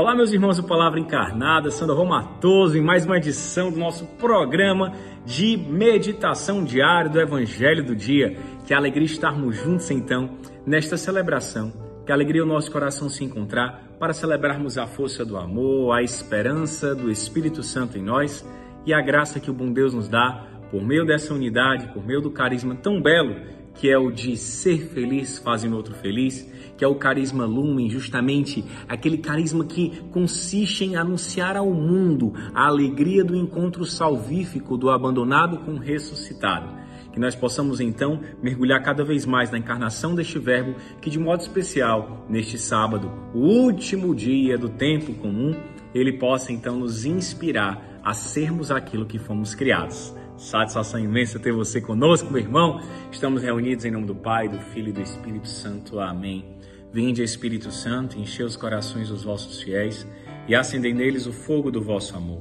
Olá, meus irmãos do Palavra Encarnada, Sandro Romatoso, em mais uma edição do nosso programa de meditação diária do Evangelho do Dia. Que alegria estarmos juntos, então, nesta celebração. Que alegria o nosso coração se encontrar para celebrarmos a força do amor, a esperança do Espírito Santo em nós e a graça que o bom Deus nos dá por meio dessa unidade, por meio do carisma tão belo que é o de ser feliz fazendo outro feliz, que é o carisma lumen, justamente aquele carisma que consiste em anunciar ao mundo a alegria do encontro salvífico do abandonado com o ressuscitado. Que nós possamos então mergulhar cada vez mais na encarnação deste Verbo, que de modo especial, neste sábado, o último dia do tempo comum, ele possa então nos inspirar a sermos aquilo que fomos criados. Satisfação imensa ter você conosco, meu irmão. Estamos reunidos em nome do Pai, do Filho e do Espírito Santo. Amém. Vinde, Espírito Santo, enchei os corações dos vossos fiéis e acendei neles o fogo do vosso amor.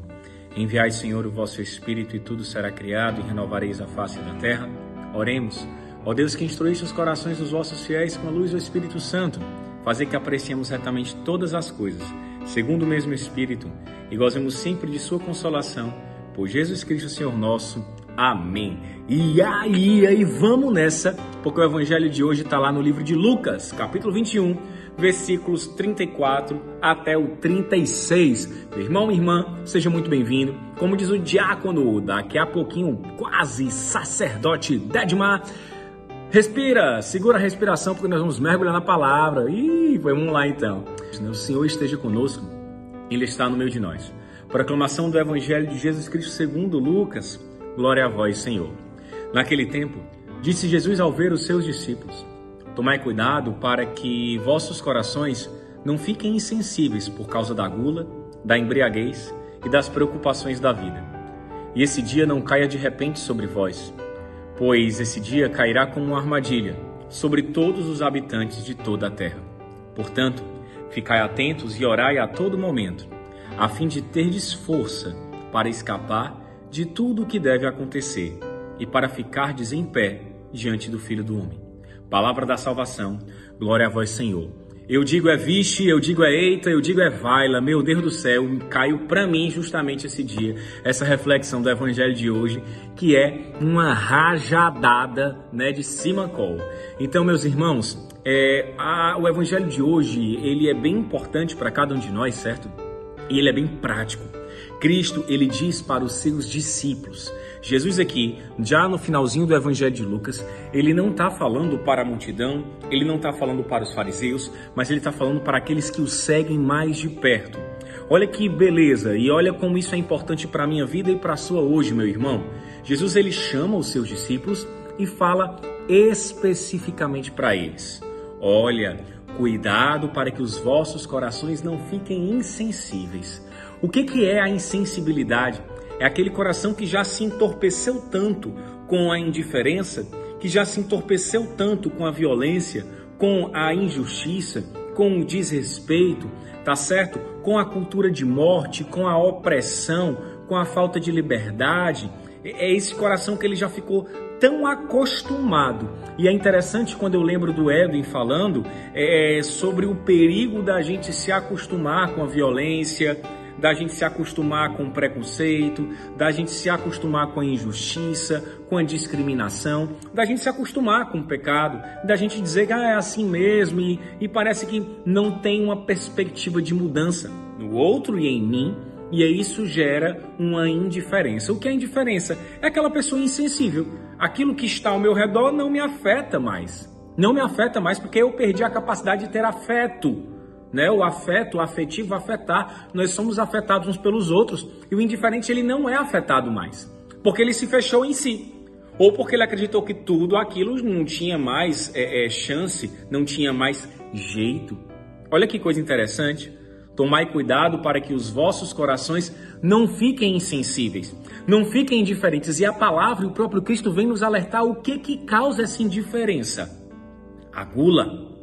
Enviai, Senhor, o vosso Espírito e tudo será criado e renovareis a face da terra. Oremos. Ó Deus que instruíste os corações dos vossos fiéis com a luz do Espírito Santo, fazer que apreciemos retamente todas as coisas, segundo o mesmo Espírito, e gozemos sempre de sua consolação por Jesus Cristo, Senhor nosso. Amém. E aí, aí, vamos nessa, porque o evangelho de hoje está lá no livro de Lucas, capítulo 21, versículos 34 até o 36. Meu irmão, minha irmã, seja muito bem-vindo. Como diz o diácono, daqui a pouquinho, quase sacerdote Dedmar. Respira, segura a respiração, porque nós vamos mergulhar na palavra. E vamos lá então. O Senhor esteja conosco, Ele está no meio de nós. Proclamação do Evangelho de Jesus Cristo segundo Lucas. Glória a vós, Senhor. Naquele tempo, disse Jesus ao ver os seus discípulos: Tomai cuidado para que vossos corações não fiquem insensíveis por causa da gula, da embriaguez e das preocupações da vida. E esse dia não caia de repente sobre vós, pois esse dia cairá como uma armadilha sobre todos os habitantes de toda a terra. Portanto, ficai atentos e orai a todo momento a fim de terdes força para escapar de tudo o que deve acontecer e para ficardes em pé diante do Filho do Homem. Palavra da salvação, glória a vós, Senhor. Eu digo é vixe, eu digo é eita, eu digo é vaila, meu Deus do céu, caiu para mim justamente esse dia, essa reflexão do evangelho de hoje, que é uma rajadada, né, de Simacol. Então, meus irmãos, é, a, o evangelho de hoje, ele é bem importante para cada um de nós, certo? E ele é bem prático. Cristo, ele diz para os seus discípulos. Jesus aqui, já no finalzinho do Evangelho de Lucas, ele não está falando para a multidão, ele não está falando para os fariseus, mas ele está falando para aqueles que o seguem mais de perto. Olha que beleza e olha como isso é importante para a minha vida e para a sua hoje, meu irmão. Jesus ele chama os seus discípulos e fala especificamente para eles. Olha, Cuidado para que os vossos corações não fiquem insensíveis. O que, que é a insensibilidade? É aquele coração que já se entorpeceu tanto com a indiferença, que já se entorpeceu tanto com a violência, com a injustiça, com o desrespeito, tá certo? Com a cultura de morte, com a opressão, com a falta de liberdade. É esse coração que ele já ficou tão acostumado. E é interessante quando eu lembro do Edwin falando é, sobre o perigo da gente se acostumar com a violência, da gente se acostumar com o preconceito, da gente se acostumar com a injustiça, com a discriminação, da gente se acostumar com o pecado, da gente dizer que ah, é assim mesmo e, e parece que não tem uma perspectiva de mudança no outro e em mim e isso gera uma indiferença. O que é indiferença? É aquela pessoa insensível. Aquilo que está ao meu redor não me afeta mais. Não me afeta mais porque eu perdi a capacidade de ter afeto. Né? O afeto, o afetivo, afetar. Nós somos afetados uns pelos outros. E o indiferente ele não é afetado mais. Porque ele se fechou em si. Ou porque ele acreditou que tudo aquilo não tinha mais é, é, chance, não tinha mais jeito. Olha que coisa interessante. Tomai cuidado para que os vossos corações não fiquem insensíveis, não fiquem indiferentes. E a palavra e o próprio Cristo vem nos alertar o que que causa essa indiferença. A gula,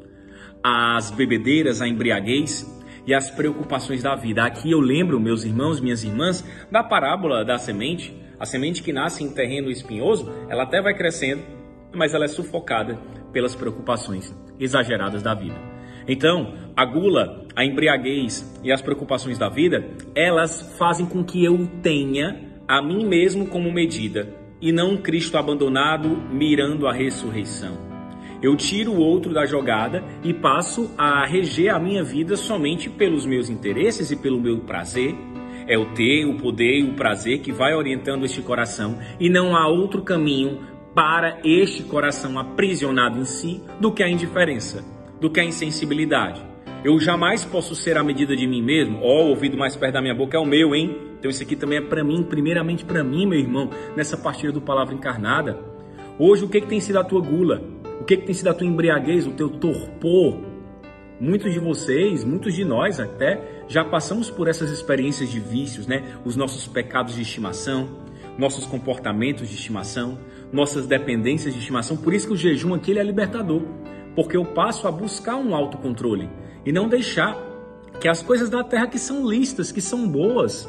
as bebedeiras, a embriaguez e as preocupações da vida. Aqui eu lembro, meus irmãos, minhas irmãs, da parábola da semente. A semente que nasce em terreno espinhoso, ela até vai crescendo, mas ela é sufocada pelas preocupações exageradas da vida. Então, a gula, a embriaguez e as preocupações da vida, elas fazem com que eu tenha a mim mesmo como medida e não Cristo abandonado mirando a ressurreição. Eu tiro o outro da jogada e passo a reger a minha vida somente pelos meus interesses e pelo meu prazer. É o ter, o poder e o prazer que vai orientando este coração e não há outro caminho para este coração aprisionado em si do que a indiferença, do que a insensibilidade. Eu jamais posso ser a medida de mim mesmo. Ó, oh, o ouvido mais perto da minha boca é o meu, hein? Então isso aqui também é para mim, primeiramente para mim, meu irmão, nessa partida do Palavra Encarnada. Hoje, o que, que tem sido a tua gula? O que, que tem sido a tua embriaguez, o teu torpor? Muitos de vocês, muitos de nós até, já passamos por essas experiências de vícios, né? Os nossos pecados de estimação, nossos comportamentos de estimação, nossas dependências de estimação. Por isso que o jejum aqui é libertador, porque eu passo a buscar um autocontrole e não deixar que as coisas da terra que são listas, que são boas,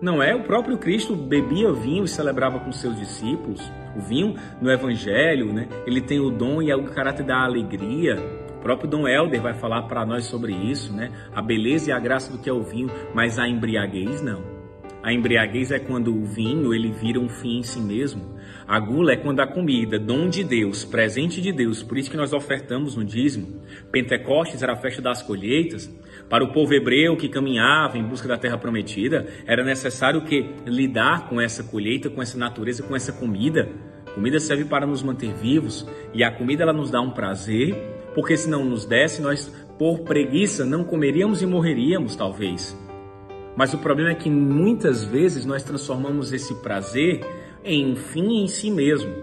não é? O próprio Cristo bebia vinho e celebrava com seus discípulos. O vinho no Evangelho, né? Ele tem o dom e o caráter da alegria. O próprio Dom Helder vai falar para nós sobre isso, né? A beleza e a graça do que é o vinho, mas a embriaguez não. A embriaguez é quando o vinho ele vira um fim em si mesmo. A gula é quando a comida, dom de Deus, presente de Deus, por isso que nós ofertamos no dízimo. Pentecostes era a festa das colheitas. Para o povo hebreu que caminhava em busca da terra prometida, era necessário que lidar com essa colheita, com essa natureza, com essa comida. comida serve para nos manter vivos e a comida ela nos dá um prazer, porque se não nos desse, nós por preguiça não comeríamos e morreríamos, talvez. Mas o problema é que muitas vezes nós transformamos esse prazer em fim em si mesmo.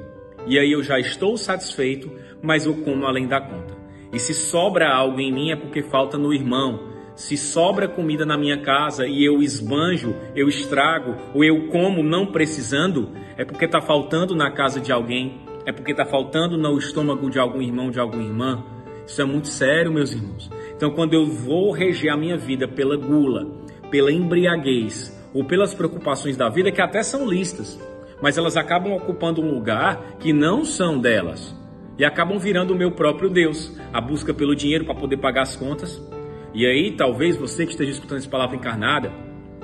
E aí eu já estou satisfeito, mas eu como além da conta. E se sobra algo em mim é porque falta no irmão. Se sobra comida na minha casa e eu esbanjo, eu estrago, ou eu como não precisando, é porque está faltando na casa de alguém, é porque está faltando no estômago de algum irmão, de alguma irmã. Isso é muito sério, meus irmãos. Então, quando eu vou reger a minha vida pela gula, pela embriaguez ou pelas preocupações da vida que até são listas, mas elas acabam ocupando um lugar que não são delas e acabam virando o meu próprio Deus, a busca pelo dinheiro para poder pagar as contas. E aí, talvez você que esteja escutando essa palavra encarnada,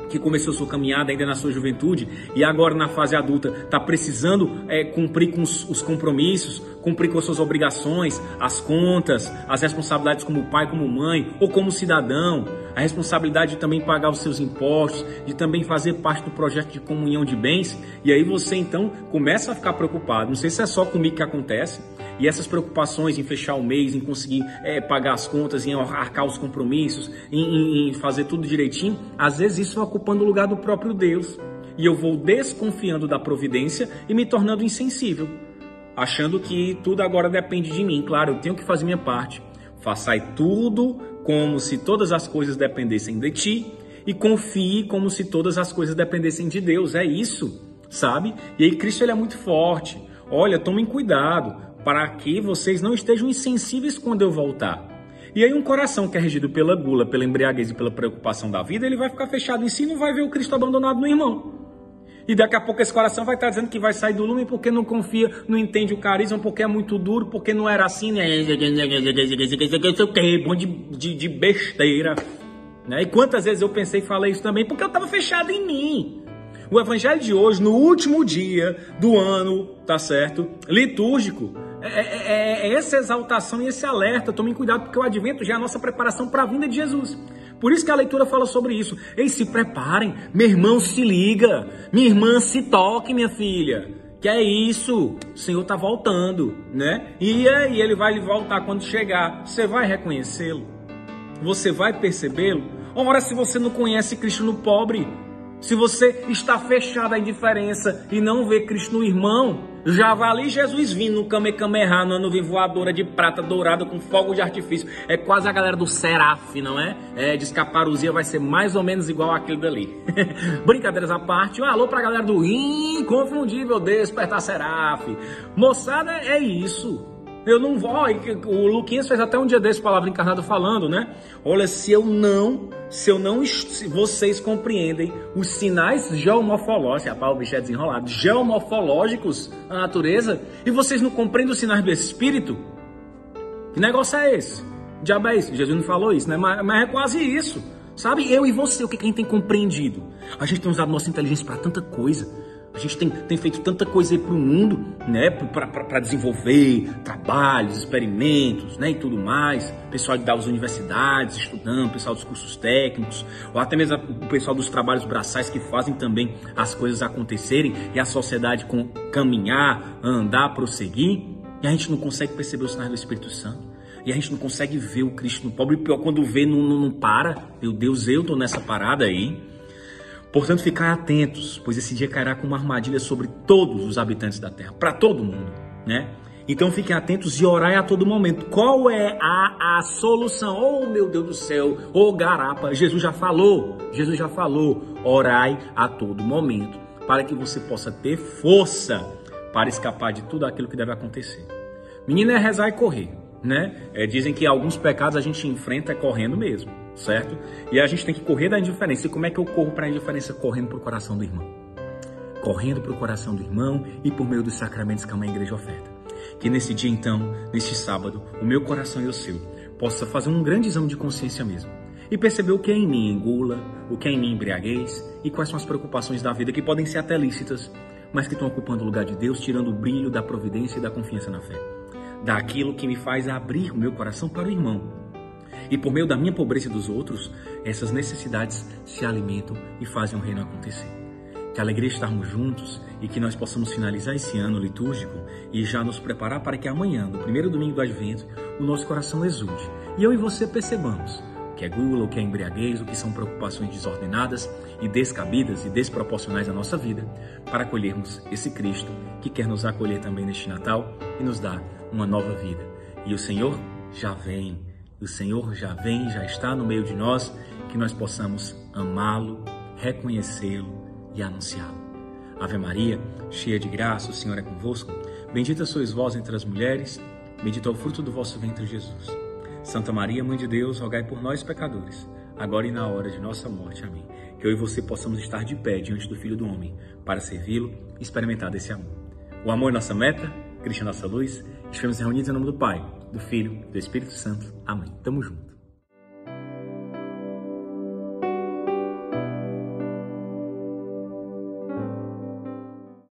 que começou sua caminhada ainda na sua juventude e agora na fase adulta está precisando é, cumprir com os, os, compromissos, cumprir com as suas obrigações, as contas, as responsabilidades como pai, como mãe ou como cidadão, a responsabilidade de também pagar os seus impostos, de também fazer parte do projeto de comunhão de bens. E aí você então começa a ficar preocupado. Não sei se é só comigo que acontece. E essas preocupações em fechar o mês, em conseguir é, pagar as contas, em arcar os compromissos, em, em, fazer tudo direitinho, às vezes isso vai ocupando o lugar do próprio Deus. E eu vou desconfiando da providência e me tornando insensível, achando que tudo agora depende de mim. Claro, eu tenho que fazer minha parte. Façai tudo como se todas as coisas dependessem de ti e confie como se todas as coisas dependessem de Deus. É isso, sabe? E aí Cristo ele é muito forte. Olha, tomem cuidado para que vocês não estejam insensíveis quando eu voltar. E aí um coração que é regido pela gula, pela embriaguez e pela preocupação da vida, ele vai ficar fechado em si e não vai ver o Cristo abandonado no irmão. E daqui a pouco esse coração vai estar dizendo que vai sair do lume porque não confia, não entende o carisma, porque é muito duro, porque não era assim, né? Bom de, de, de besteira. Né? E quantas vezes eu pensei e falei isso também, porque eu estava fechado em mim. O evangelho de hoje, no último dia do ano, tá certo? Litúrgico, é, é, é, essa exaltação e esse alerta. Tomem cuidado, porque o advento já é a nossa preparação para a vinda de Jesus. Por isso que a leitura fala sobre isso. Ei, se preparem, meu irmão se liga, minha irmã se toque, minha filha. Que é isso, o Senhor está voltando, né? E aí ele vai voltar quando chegar. Você vai reconhecê-lo? Você vai percebê-lo? Ora, se você não conhece Cristo no pobre, se você está fechado à indiferença e não vê Cristo no irmão, já vai ali Jesus vindo no Kamehameha, numa nuvem voadora de prata dourada com fogo de artifício. É quase a galera do Seraf, não é? É, de escaparuzia vai ser mais ou menos igual aquele dali. Brincadeiras à parte, um alô pra galera do inconfundível Despertar Seraf. Moçada, é isso. Eu não vou. O Luquinhas fez até um dia desse palavra encarnada falando, né? Olha, se eu não, se eu não, se vocês compreendem os sinais geomorfológicos, rapaz, o bicho é desenrolado, geomorfológicos da natureza, e vocês não compreendem os sinais do espírito, que negócio é esse? Diabo é. Jesus não falou isso, né? Mas, mas é quase isso. Sabe? Eu e você, o que a gente tem compreendido? A gente tem usado nossa inteligência para tanta coisa. A gente tem, tem feito tanta coisa aí para o mundo, né? Para desenvolver trabalhos, experimentos, né? E tudo mais. Pessoal das universidades estudando, pessoal dos cursos técnicos, ou até mesmo o pessoal dos trabalhos braçais que fazem também as coisas acontecerem e a sociedade com, caminhar, andar, prosseguir. E a gente não consegue perceber os sinais do Espírito Santo. E a gente não consegue ver o Cristo no pobre. E pior, quando vê, não, não, não para. Meu Deus, eu tô nessa parada aí. Portanto, ficar atentos, pois esse dia cairá com uma armadilha sobre todos os habitantes da terra, para todo mundo, né? Então fiquem atentos e orai a todo momento. Qual é a, a solução? Oh meu Deus do céu, oh garapa, Jesus já falou, Jesus já falou. Orai a todo momento, para que você possa ter força para escapar de tudo aquilo que deve acontecer. Menina é rezar e correr, né? É, dizem que alguns pecados a gente enfrenta correndo mesmo certo? E a gente tem que correr da indiferença. E como é que eu corro para a indiferença? Correndo para o coração do irmão. Correndo para o coração do irmão e por meio dos sacramentos que a mãe igreja oferta. Que nesse dia, então, neste sábado, o meu coração e o seu possa fazer um grande exame de consciência mesmo. E perceber o que é em mim engula, o que é em mim embriaguez e quais são as preocupações da vida que podem ser até lícitas, mas que estão ocupando o lugar de Deus, tirando o brilho da providência e da confiança na fé. Daquilo que me faz abrir o meu coração para o irmão, e por meio da minha pobreza e dos outros, essas necessidades se alimentam e fazem o reino acontecer. Que alegria estarmos juntos e que nós possamos finalizar esse ano litúrgico e já nos preparar para que amanhã, no primeiro domingo do Advento, o nosso coração exulte e eu e você percebamos o que é gula, o que é embriaguez, o que são preocupações desordenadas e descabidas e desproporcionais na nossa vida, para acolhermos esse Cristo que quer nos acolher também neste Natal e nos dar uma nova vida. E o Senhor já vem o Senhor já vem, já está no meio de nós, que nós possamos amá-lo, reconhecê-lo e anunciá-lo. Ave Maria, cheia de graça, o Senhor é convosco. Bendita sois vós entre as mulheres, bendito é o fruto do vosso ventre, Jesus. Santa Maria, Mãe de Deus, rogai por nós, pecadores, agora e na hora de nossa morte. Amém. Que eu e você possamos estar de pé diante do Filho do Homem, para servi-lo e experimentar desse amor. O amor é nossa meta, Cristo é nossa luz. Estivemos reunidos em nome do Pai do Filho do Espírito Santo. Amém. Tamo junto.